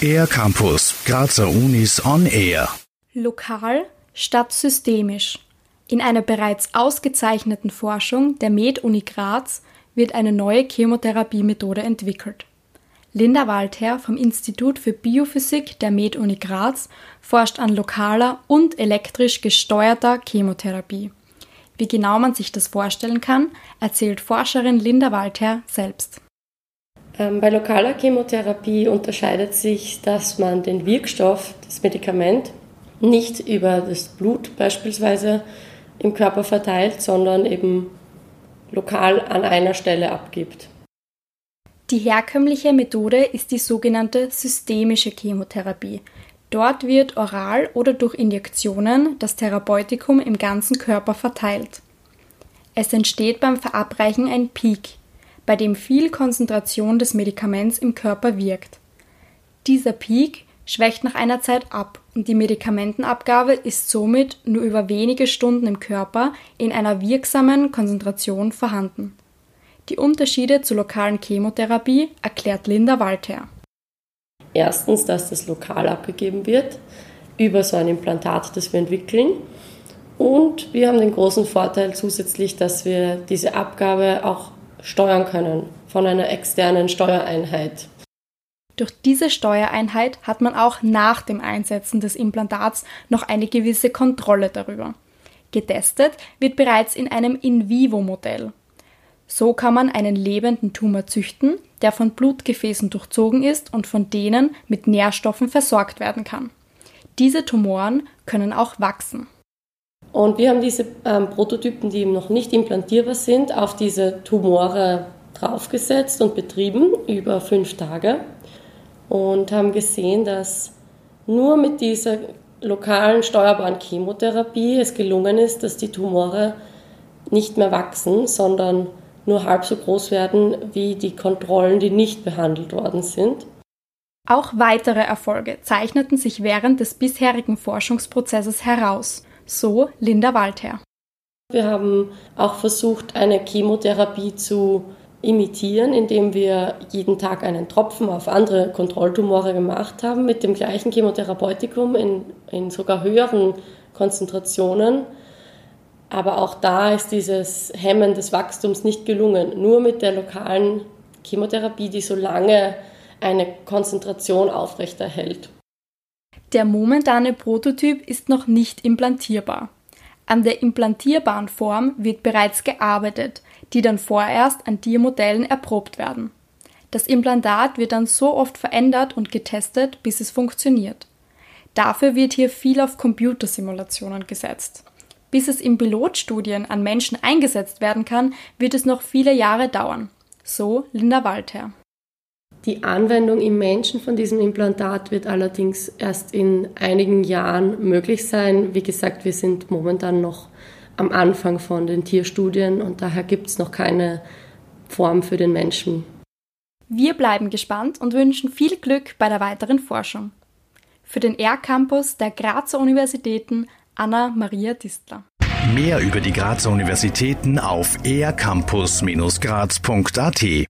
Air Campus, Grazer Unis on Air. Lokal statt systemisch. In einer bereits ausgezeichneten Forschung der Med-Uni Graz wird eine neue Chemotherapiemethode entwickelt. Linda Waldherr vom Institut für Biophysik der Med-Uni Graz forscht an lokaler und elektrisch gesteuerter Chemotherapie. Wie genau man sich das vorstellen kann, erzählt Forscherin Linda Waldherr selbst. Ähm, bei lokaler Chemotherapie unterscheidet sich, dass man den Wirkstoff, das Medikament, nicht über das Blut beispielsweise im Körper verteilt, sondern eben lokal an einer Stelle abgibt. Die herkömmliche Methode ist die sogenannte systemische Chemotherapie. Dort wird oral oder durch Injektionen das Therapeutikum im ganzen Körper verteilt. Es entsteht beim Verabreichen ein Peak, bei dem viel Konzentration des Medikaments im Körper wirkt. Dieser Peak schwächt nach einer Zeit ab und die Medikamentenabgabe ist somit nur über wenige Stunden im Körper in einer wirksamen Konzentration vorhanden. Die Unterschiede zur lokalen Chemotherapie erklärt Linda Walther. Erstens, dass das lokal abgegeben wird über so ein Implantat, das wir entwickeln. Und wir haben den großen Vorteil zusätzlich, dass wir diese Abgabe auch steuern können von einer externen Steuereinheit. Durch diese Steuereinheit hat man auch nach dem Einsetzen des Implantats noch eine gewisse Kontrolle darüber. Getestet wird bereits in einem In-vivo-Modell. So kann man einen lebenden Tumor züchten, der von Blutgefäßen durchzogen ist und von denen mit Nährstoffen versorgt werden kann. Diese Tumoren können auch wachsen. Und wir haben diese ähm, Prototypen, die eben noch nicht implantierbar sind, auf diese Tumore draufgesetzt und betrieben über fünf Tage und haben gesehen, dass nur mit dieser lokalen steuerbaren Chemotherapie es gelungen ist, dass die Tumore nicht mehr wachsen, sondern nur halb so groß werden wie die Kontrollen, die nicht behandelt worden sind. Auch weitere Erfolge zeichneten sich während des bisherigen Forschungsprozesses heraus, so Linda Waldherr. Wir haben auch versucht, eine Chemotherapie zu imitieren, indem wir jeden Tag einen Tropfen auf andere Kontrolltumore gemacht haben, mit dem gleichen Chemotherapeutikum in, in sogar höheren Konzentrationen aber auch da ist dieses Hemmen des Wachstums nicht gelungen. Nur mit der lokalen Chemotherapie, die so lange eine Konzentration aufrechterhält. Der momentane Prototyp ist noch nicht implantierbar. An der implantierbaren Form wird bereits gearbeitet, die dann vorerst an Tiermodellen erprobt werden. Das Implantat wird dann so oft verändert und getestet, bis es funktioniert. Dafür wird hier viel auf Computersimulationen gesetzt. Bis es in Pilotstudien an Menschen eingesetzt werden kann, wird es noch viele Jahre dauern. So Linda Walther. Die Anwendung im Menschen von diesem Implantat wird allerdings erst in einigen Jahren möglich sein. Wie gesagt, wir sind momentan noch am Anfang von den Tierstudien und daher gibt es noch keine Form für den Menschen. Wir bleiben gespannt und wünschen viel Glück bei der weiteren Forschung. Für den R-Campus der Grazer Universitäten Anna-Maria Distler. Mehr über die Grazer Universitäten auf ercampus-graz.at